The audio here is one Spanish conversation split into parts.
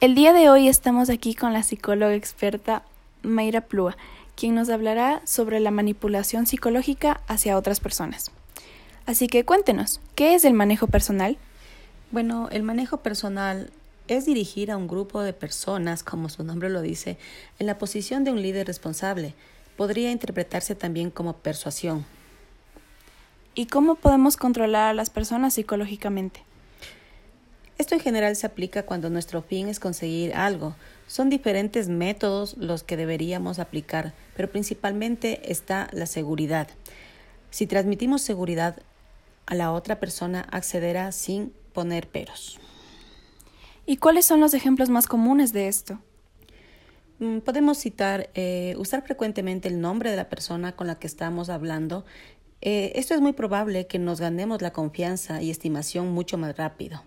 El día de hoy estamos aquí con la psicóloga experta Mayra Plúa, quien nos hablará sobre la manipulación psicológica hacia otras personas. Así que cuéntenos, ¿qué es el manejo personal? Bueno, el manejo personal es dirigir a un grupo de personas, como su nombre lo dice, en la posición de un líder responsable. Podría interpretarse también como persuasión. ¿Y cómo podemos controlar a las personas psicológicamente? Esto en general se aplica cuando nuestro fin es conseguir algo. Son diferentes métodos los que deberíamos aplicar, pero principalmente está la seguridad. Si transmitimos seguridad a la otra persona, accederá sin poner peros. ¿Y cuáles son los ejemplos más comunes de esto? Mm, podemos citar, eh, usar frecuentemente el nombre de la persona con la que estamos hablando. Eh, esto es muy probable que nos ganemos la confianza y estimación mucho más rápido.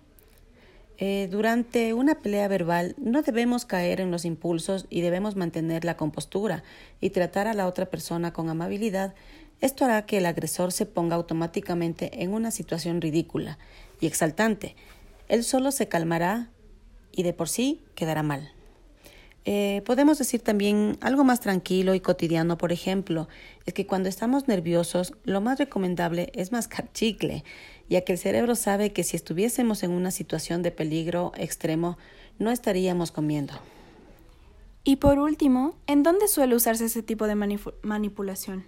Eh, durante una pelea verbal no debemos caer en los impulsos y debemos mantener la compostura y tratar a la otra persona con amabilidad. Esto hará que el agresor se ponga automáticamente en una situación ridícula y exaltante. Él solo se calmará y de por sí quedará mal. Eh, podemos decir también algo más tranquilo y cotidiano, por ejemplo, es que cuando estamos nerviosos lo más recomendable es mascar chicle, ya que el cerebro sabe que si estuviésemos en una situación de peligro extremo no estaríamos comiendo. Y por último, ¿en dónde suele usarse ese tipo de manipulación?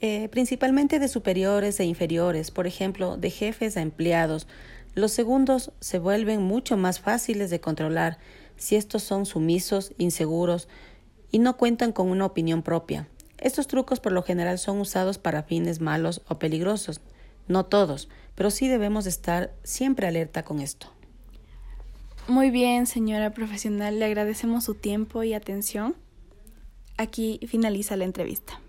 Eh, principalmente de superiores e inferiores, por ejemplo, de jefes a empleados. Los segundos se vuelven mucho más fáciles de controlar, si estos son sumisos, inseguros y no cuentan con una opinión propia. Estos trucos por lo general son usados para fines malos o peligrosos. No todos, pero sí debemos estar siempre alerta con esto. Muy bien, señora profesional, le agradecemos su tiempo y atención. Aquí finaliza la entrevista.